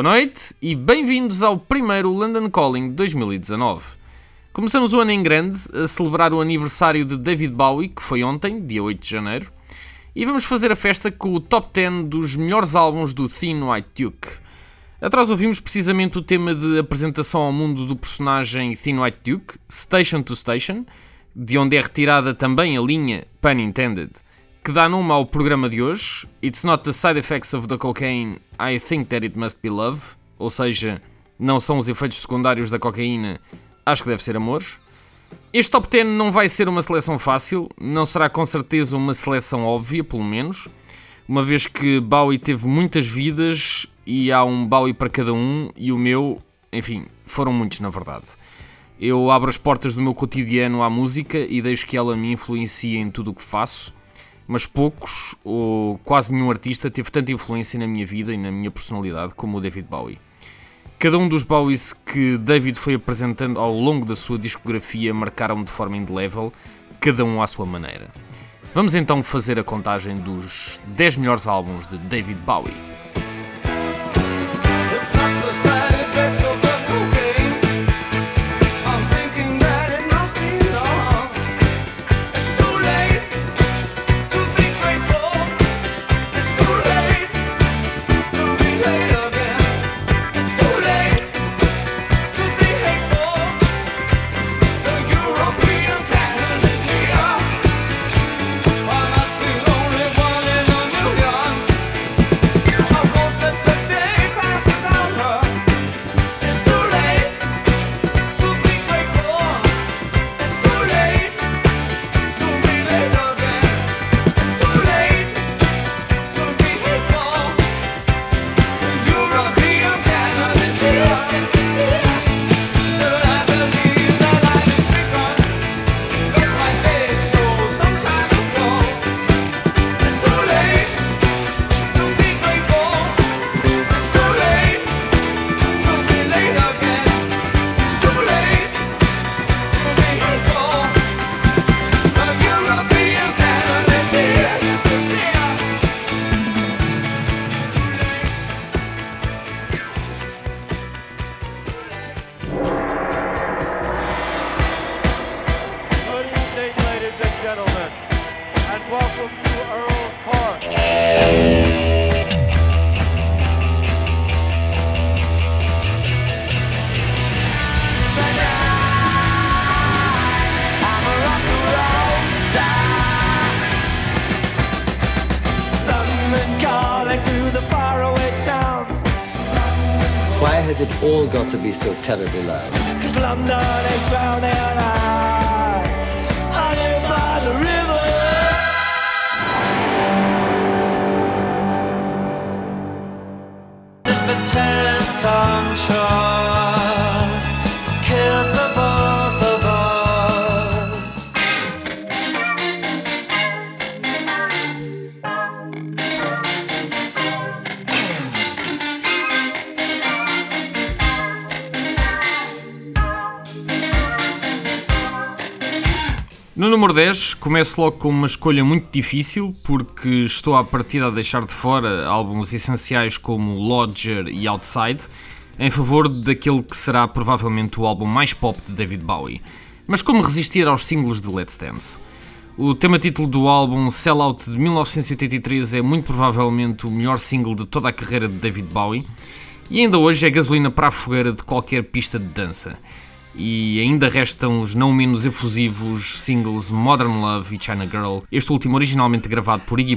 Boa noite e bem-vindos ao primeiro London Calling 2019. Começamos o ano em grande a celebrar o aniversário de David Bowie, que foi ontem, dia 8 de janeiro, e vamos fazer a festa com o top 10 dos melhores álbuns do Thin White Duke. Atrás ouvimos precisamente o tema de apresentação ao mundo do personagem Thin White Duke, Station to Station, de onde é retirada também a linha Pun Intended, que dá nome ao programa de hoje, It's not the side effects of the cocaine, I think that it must be love, ou seja, não são os efeitos secundários da cocaína, acho que deve ser amor. Este top 10 não vai ser uma seleção fácil, não será com certeza uma seleção óbvia, pelo menos, uma vez que Bowie teve muitas vidas e há um Bowie para cada um, e o meu, enfim, foram muitos na verdade. Eu abro as portas do meu cotidiano à música e deixo que ela me influencie em tudo o que faço, mas poucos ou quase nenhum artista teve tanta influência na minha vida e na minha personalidade como o David Bowie. Cada um dos Bowies que David foi apresentando ao longo da sua discografia marcaram de forma indelével, cada um à sua maneira. Vamos então fazer a contagem dos 10 melhores álbuns de David Bowie. And welcome to Earl's Court. I'm a rock and roll star. London calling to the faraway towns. Why has it all got to be so terribly loud? Cause London is drowning out. No número 10, começo logo com uma escolha muito difícil, porque estou à partida a deixar de fora álbuns essenciais como Lodger e Outside, em favor daquele que será provavelmente o álbum mais pop de David Bowie. Mas como resistir aos singles de Let's Dance? O tema título do álbum Sellout de 1983 é muito provavelmente o melhor single de toda a carreira de David Bowie, e ainda hoje é gasolina para a fogueira de qualquer pista de dança e ainda restam os não menos efusivos singles Modern Love e China Girl, este último originalmente gravado por Iggy